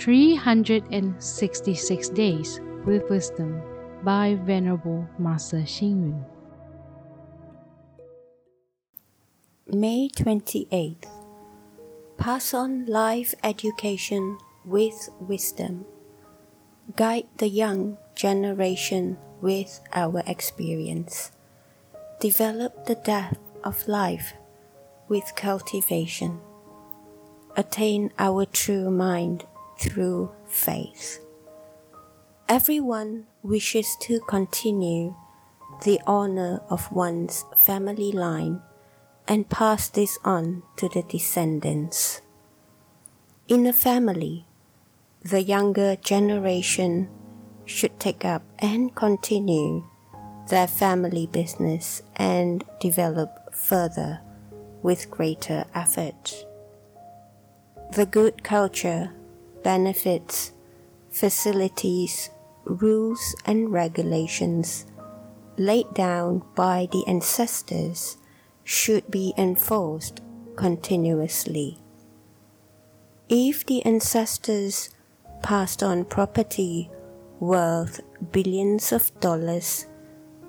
366 Days with Wisdom by Venerable Master Xing Yun. May 28th. Pass on life education with wisdom. Guide the young generation with our experience. Develop the depth of life with cultivation. Attain our true mind through faith. Everyone wishes to continue the honor of one's family line and pass this on to the descendants. In a family, the younger generation should take up and continue their family business and develop further with greater effort. The good culture, benefits, facilities, rules, and regulations laid down by the ancestors should be enforced continuously. If the ancestors passed on property worth billions of dollars,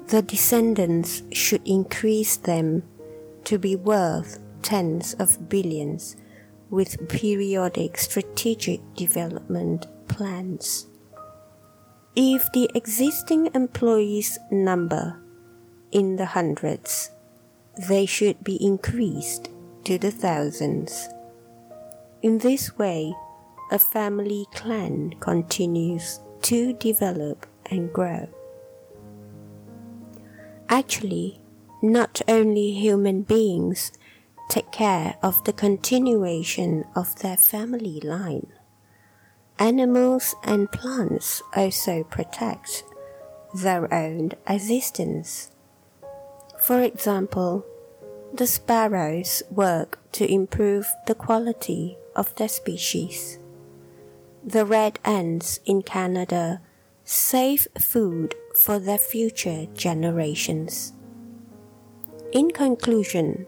the descendants should increase them to be worth tens of billions with periodic strategic development plans. If the existing employees number in the hundreds, they should be increased to the thousands. In this way, a family clan continues to develop and grow. Actually, not only human beings take care of the continuation of their family line, animals and plants also protect their own existence. For example, the sparrows work to improve the quality of their species the red ants in Canada save food for their future generations. In conclusion,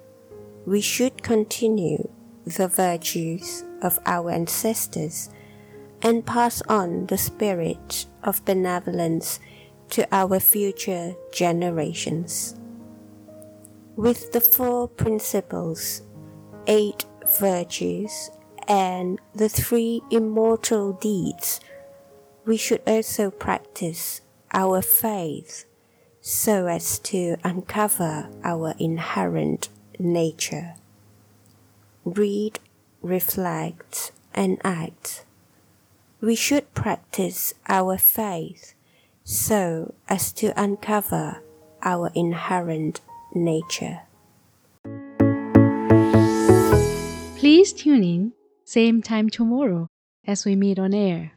we should continue the virtues of our ancestors and pass on the spirit of benevolence to our future generations. With the four principles, eight virtues, and the three immortal deeds, we should also practice our faith so as to uncover our inherent nature. Read, reflect, and act. We should practice our faith so as to uncover our inherent nature. Please tune in same time tomorrow as we meet on air.